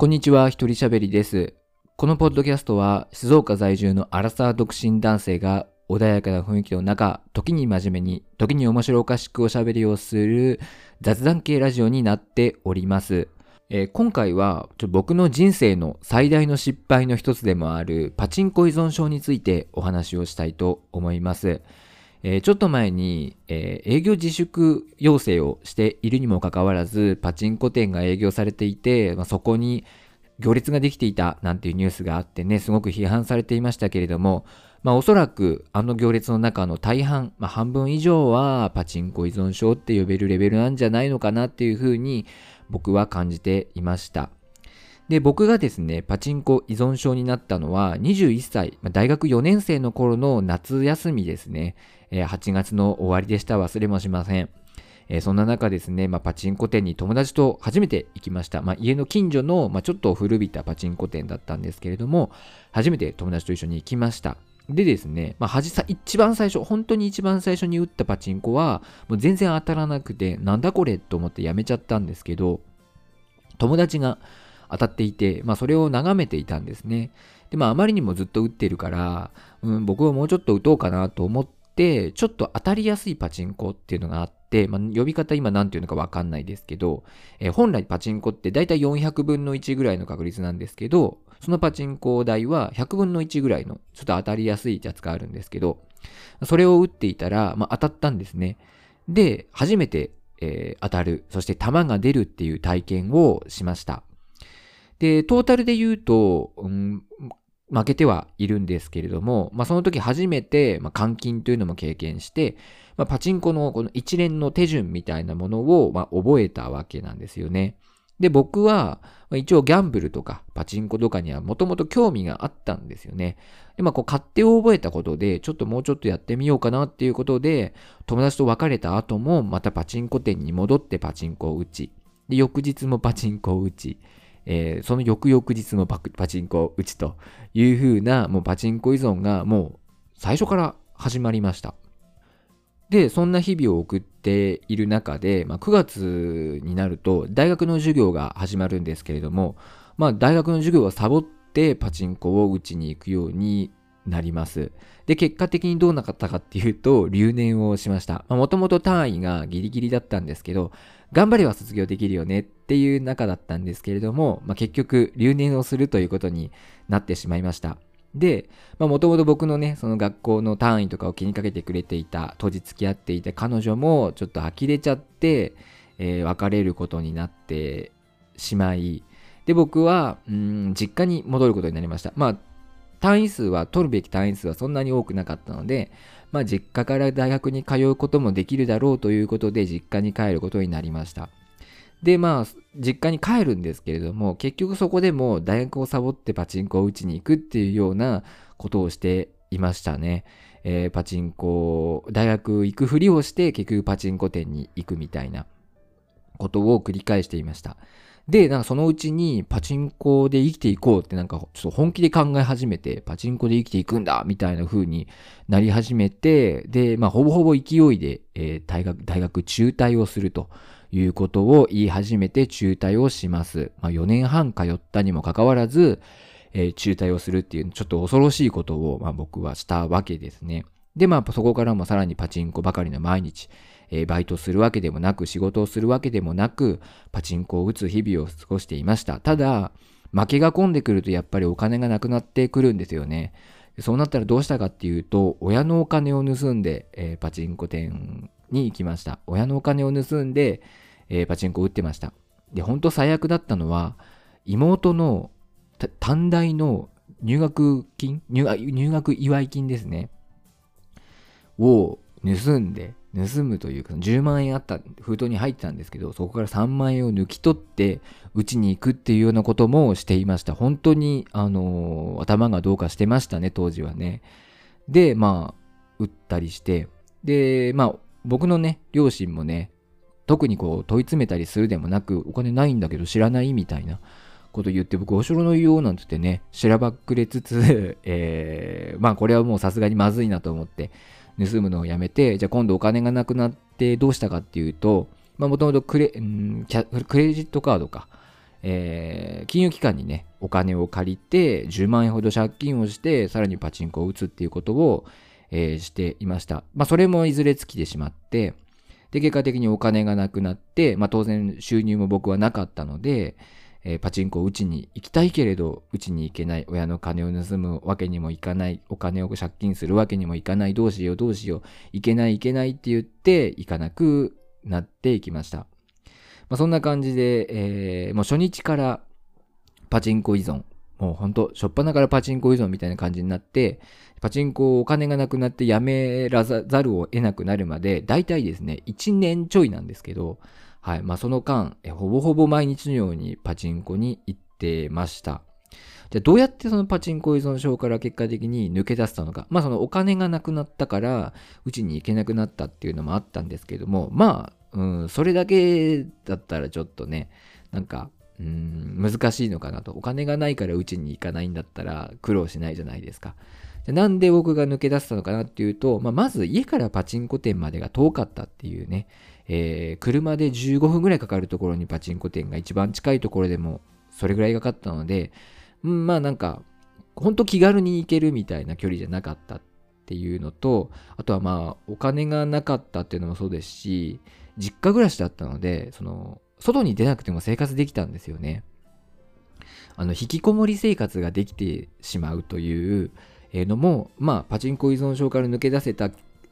こんにちは、一人喋りです。このポッドキャストは、静岡在住のアラサー独身男性が穏やかな雰囲気の中、時に真面目に、時に面白おかしくおしゃべりをする雑談系ラジオになっております。えー今回はちょ僕の人生の最大の失敗の一つでもあるパチンコ依存症についてお話をしたいと思います。えーちょっと前に、えー営業自粛要請をしているにもかかわらず、パチンコ店が営業されていて、まあ、そこに行列ができていたなんていうニュースがあってね、すごく批判されていましたけれども、まあおそらくあの行列の中の大半、まあ半分以上はパチンコ依存症って呼べるレベルなんじゃないのかなっていうふうに僕は感じていました。で、僕がですね、パチンコ依存症になったのは21歳、大学4年生の頃の夏休みですね。えー8月の終わりでした。忘れもしません。えーそんな中ですね、まあ、パチンコ店に友達と初めて行きました。まあ、家の近所の、まあ、ちょっと古びたパチンコ店だったんですけれども、初めて友達と一緒に行きました。でですね、まあ、さ、一番最初、本当に一番最初に打ったパチンコは、もう全然当たらなくて、なんだこれと思ってやめちゃったんですけど、友達が当たっていて、まあ、それを眺めていたんですね。で、まあ、あまりにもずっと打ってるから、うん、僕はもうちょっと打とうかなと思って、ちょっと当たりやすいパチンコっていうのがあって、まあ、呼び方今何ていうのかわかんないですけど、えー本来パチンコってだいたい400分の1ぐらいの確率なんですけど、そのパチンコ台は100分の1ぐらいのちょっと当たりやすいやつがあるんですけど、それを打っていたら、まあ、当たったんですね。で、初めて、えー当たる、そして弾が出るっていう体験をしました。で、トータルで言うと、うん、負けてはいるんですけれども、まあ、その時初めて、まあ、監禁というのも経験して、まあ、パチンコのこの一連の手順みたいなものを、まあ、覚えたわけなんですよね。で、僕は、一応ギャンブルとかパチンコとかにはもともと興味があったんですよね。で、まあ、こう、勝手を覚えたことで、ちょっともうちょっとやってみようかなっていうことで、友達と別れた後も、またパチンコ店に戻ってパチンコを打ち、で、翌日もパチンコを打ち、えーその翌々日もパチンコを打ちという風な、もうパチンコ依存がもう最初から始まりました。で、そんな日々を送っている中で、まあ、9月になると大学の授業が始まるんですけれども、まあ、大学の授業をサボってパチンコを打ちに行くようになります。で、結果的にどうなかったかっていうと、留年をしました。もともと単位がギリギリだったんですけど、頑張れば卒業できるよねっていう中だったんですけれども、まあ、結局留年をするということになってしまいました。で、もともと僕のね、その学校の単位とかを気にかけてくれていた、当時付き合っていた彼女もちょっと呆れちゃって、えー別れることになってしまい、で、僕は、うん、実家に戻ることになりました。まあ、単位数は、取るべき単位数はそんなに多くなかったので、まあ、実家から大学に通うこともできるだろうということで、実家に帰ることになりました。で、まあ、実家に帰るんですけれども、結局そこでも大学をサボってパチンコを打ちに行くっていうようなことをしていましたね。えーパチンコ、大学行くふりをして結局パチンコ店に行くみたいなことを繰り返していました。で、なんかそのうちにパチンコで生きていこうってなんかちょっと本気で考え始めて、パチンコで生きていくんだみたいな風になり始めて、で、まあほぼほぼ勢いで、えー大学、大学中退をするということを言い始めて中退をします。まあ4年半通ったにもかかわらず、えー中退をするっていうちょっと恐ろしいことを、まあ、僕はしたわけですね。で、まあそこからもさらにパチンコばかりの毎日、えーバイトするわけでもなく、仕事をするわけでもなく、パチンコを打つ日々を過ごしていました。ただ、負けが込んでくるとやっぱりお金がなくなってくるんですよね。そうなったらどうしたかっていうと、親のお金を盗んで、えーパチンコ店に行きました。親のお金を盗んで、えーパチンコを打ってました。で、本当最悪だったのは、妹の短大の入学金入入学祝い金ですね。を盗んで、盗むというか、10万円あった封筒に入ってたんですけど、そこから3万円を抜き取って、うちに行くっていうようなこともしていました。本当に、あのー頭がどうかしてましたね、当時はね。で、まあ、打ったりして、で、まあ、僕のね、両親もね、特にこう問い詰めたりするでもなく、お金ないんだけど知らないみたいなこと言って、僕、お城の言おうなんて言ってね、しらばっくれつつ、えーまあ、これはもうさすがにまずいなと思って、盗むのをやめて、じゃあ今度お金がなくなってどうしたかっていうと、まあもともとクレ、ジットカードか、えー、金融機関にね、お金を借りて、10万円ほど借金をして、さらにパチンコを打つっていうことを、えー、していました。まあ、それもいずれ尽きてしまって、で、結果的にお金がなくなって、まあ、当然収入も僕はなかったので、えー、パチンコを打ちに行きたいけれど、打ちに行けない、親の金を盗むわけにもいかない、お金を借金するわけにもいかない、どうしよう。どうしよう、いけないいけないって言って、行かなくなっていきました。まあ、そんな感じで、えー、もう初日からパチンコ依存、もうほんと、しょっぱなからパチンコ依存みたいな感じになって、パチンコお金がなくなってやめらざるを得なくなるまで、大体ですね、1年ちょいなんですけど、はい。まあ、その間、ほぼほぼ毎日のようにパチンコに行ってました。じゃあどうやってそのパチンコ依存症から結果的に抜け出したのか。まあそのお金がなくなったから、うちに行けなくなったっていうのもあったんですけども、まあ、うん、それだけだったらちょっとね、なんか、うん、難しいのかなと。お金がないからうちに行かないんだったら苦労しないじゃないですか。なんで僕が抜け出したのかなっていうと、まあ、まず家からパチンコ店までが遠かったっていうね、えー、車で15分ぐらいかかるところにパチンコ店が一番近いところでもそれぐらいかかったので、うん、まあなんか、ほんと気軽に行けるみたいな距離じゃなかったっていうのと、あとはまあお金がなかったっていうのもそうですし、実家暮らしだったので、その、外に出なくても生活できたんですよね。あの、引きこもり生活ができてしまうというのも、まあ、パチンコ依存症から抜け出せた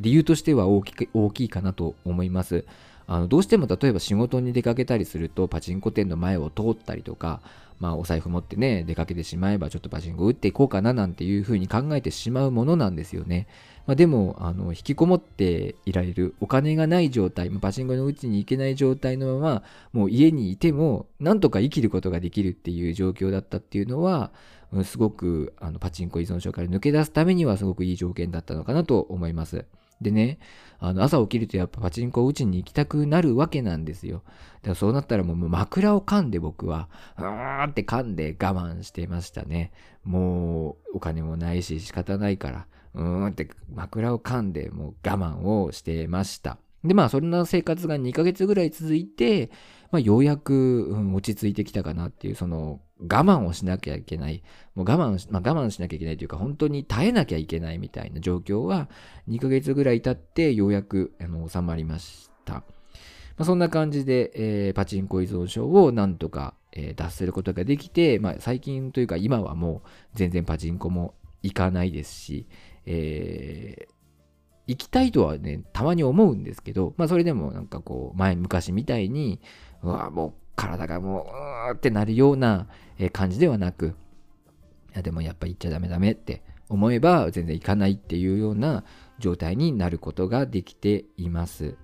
理由としては大き大きいかなと思います。あのどうしても例えば仕事に出かけたりするとパチンコ店の前を通ったりとか、まあ、お財布持ってね出かけてしまえばちょっとパチンコ打っていこうかななんていうふうに考えてしまうものなんですよね。まあ、でもあの引きこもっていられるお金がない状態パチンコのうちに行けない状態のままもう家にいてもなんとか生きることができるっていう状況だったっていうのはすごくあのパチンコ依存症から抜け出すためにはすごくいい条件だったのかなと思います。でね、あの朝起きるとやっぱパチンコを打ちに行きたくなるわけなんですよ。だからそうなったらもう枕を噛んで僕は、うーんって噛んで我慢してましたね。もうお金もないし仕方ないから、うーんって枕を噛んでもう我慢をしてました。でまあそんな生活が2ヶ月ぐらい続いて、まあ、ようやく、うん、落ち着いてきたかなっていう、その、我慢をしなきゃいけない。もう我慢、まあ、我慢しなきゃいけないというか、本当に耐えなきゃいけないみたいな状況は、2ヶ月ぐらい経って、ようやく、あの、収まりました。まあ、そんな感じで、えー、パチンコ依存症をなんとか、えー、脱することができて、まあ、最近というか今はもう全然パチンコも行かないですし、えー、行きたいとはね、たまに思うんですけど、まあそれでもなんかこう、前昔みたいに、うわ、もう体がもう、うーってなるような感じではなく、いやでもやっぱ行っちゃダメダメって思えば全然行かないっていうような状態になることができています。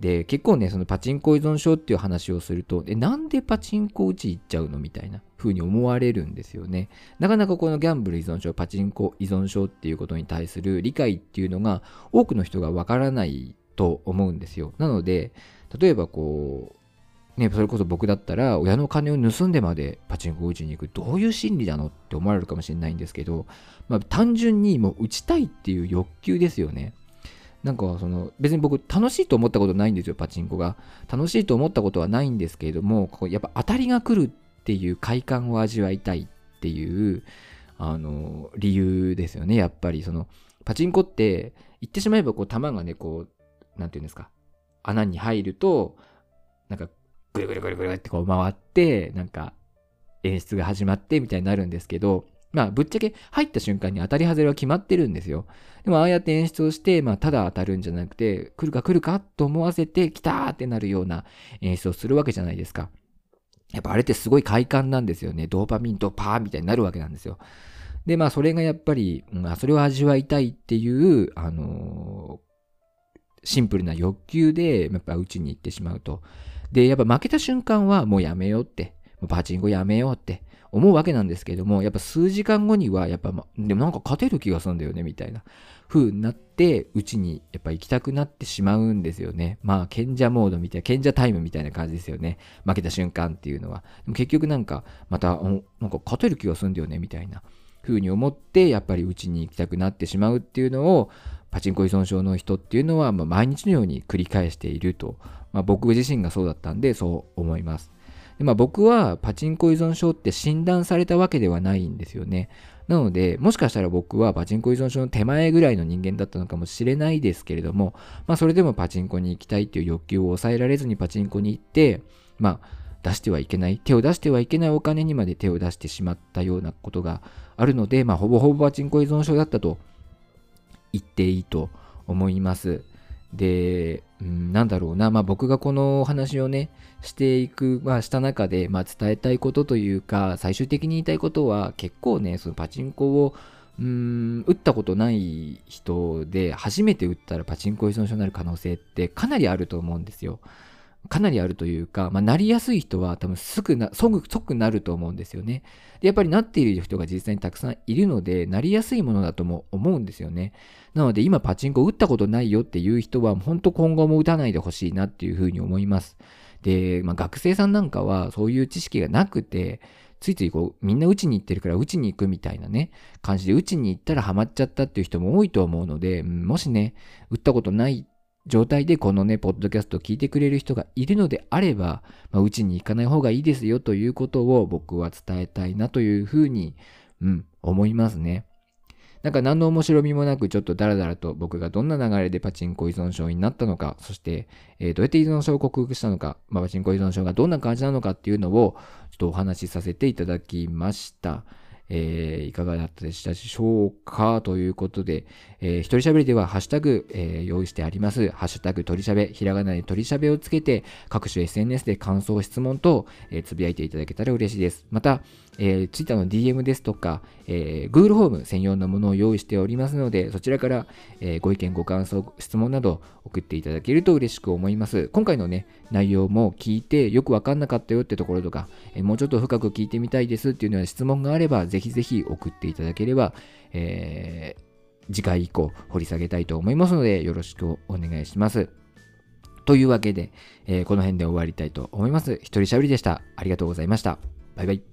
で、結構ね、そのパチンコ依存症っていう話をすると、え、なんでパチンコ打ち行っちゃうのみたいな風に思われるんですよね。なかなかこのギャンブル依存症、パチンコ依存症っていうことに対する理解っていうのが多くの人がわからないと思うんですよ。なので、例えばこう、ね、それこそ僕だったら親の金を盗んでまでパチンコを打ちに行くどういう心理なのって思われるかもしれないんですけど、まあ、単純にもう打ちたいっていう欲求ですよね。なんかその別に僕楽しいと思ったことないんですよパチンコが楽しいと思ったことはないんですけれどもこうやっぱ当たりが来るっていう快感を味わいたいっていうあの理由ですよねやっぱりそのパチンコって言ってしまえばこう球がねこう何て言うんですか穴に入るとなんかぐるぐるぐるぐるってこう回って、なんか演出が始まってみたいになるんですけど、まあ、ぶっちゃけ入った瞬間に当たり外れは決まってるんですよ。でも、ああやって演出をして、まあ、ただ当たるんじゃなくて、来るか来るかと思わせて、来たーってなるような演出をするわけじゃないですか。やっぱあれってすごい快感なんですよね。ドーパミンとパーみたいになるわけなんですよ。で、まあ、それがやっぱり、まあ、それを味わいたいっていう、あのー、シンプルな欲求で、やっぱうちに行ってしまうと。で、やっぱ負けた瞬間はもうやめようって、パチンコやめようって思うわけなんですけども、やっぱ数時間後には、やっぱ、でもなんか勝てる気がするんだよね、みたいな風になって、うちにやっぱ行きたくなってしまうんですよね。まあ、賢者モードみたいな、賢者タイムみたいな感じですよね。負けた瞬間っていうのは。でも結局なんか、また、なんか勝てる気がするんだよね、みたいな風に思って、やっぱりうちに行きたくなってしまうっていうのを、パチンコ依存症の人っていうのは、ま毎日のように繰り返しているとまあ、僕自身がそうだったんでそう思います。でまあ、僕はパチンコ依存症って診断されたわけではないんですよね。なので、もしかしたら僕はパチンコ依存症の手前ぐらいの人間だったのかもしれないですけれども、まあ、それでもパチンコに行きたいっていう欲求を抑えられずにパチンコに行って、まあ、出してはいけない、手を出してはいけないお金にまで手を出してしまったようなことがあるので、まあ、ほぼほぼパチンコ依存症だったと言っていいと思います。で、うん、なんだろうな、まあ、僕がこのお話をね、していく、まあ、した中で、まあ、伝えたいことというか、最終的に言いたいことは、結構ね、そのパチンコを、うん、打ったことない人で、初めて打ったらパチンコ依存症になる可能性ってかなりあると思うんですよ。かなりあるというか、まあ、なりやすい人は多分すぐな、即、即なると思うんですよね。で、やっぱりなっている人が実際にたくさんいるので、なりやすいものだとも思うんですよね。なので、今パチンコ打ったことないよっていう人は、本当今後も打たないでほしいなっていうふうに思います。で、まあ、学生さんなんかはそういう知識がなくて、ついついこう、みんな打ちに行ってるから打ちに行くみたいなね、感じで打ちに行ったらハマっちゃったっていう人も多いと思うので、もしね、打ったことない状態でこのね、ポッドキャストを聞いてくれる人がいるのであれば、まあ、うちに行かない方がいいですよということを僕は伝えたいなというふうに、うん、思いますね。なんか何の面白みもなくちょっとダラダラと僕がどんな流れでパチンコ依存症になったのか、そして、えー、どうやって依存症を克服したのか、まあ、パチンコ依存症がどんな感じなのかっていうのをちょっとお話しさせていただきました。えー、いかがだったでしたでしょうか？ということで、えー、一人喋りではハッシュタグ、えー、用意してあります。ハッシュタグ鳥しゃべ、ひらがなで鳥しゃべをつけて、各種 SNS で感想、質問等、えー、つぶやいていただけたら嬉しいです。また、えー、Twitter の DM ですとか、えー、Google フォーム専用のものを用意しておりますので、そちらから、えー、ご意見、ご感想、質問など送っていただけると嬉しく思います。今回のね、内容も聞いてよくわかんなかったよってところとか、えー、もうちょっと深く聞いてみたいですっていうような質問があれば、ぜひぜひ送っていただければ、えー、次回以降掘り下げたいと思いますので、よろしくお願いします。というわけで、えー、この辺で終わりたいと思います。一人喋りでした。ありがとうございました。バイバイ。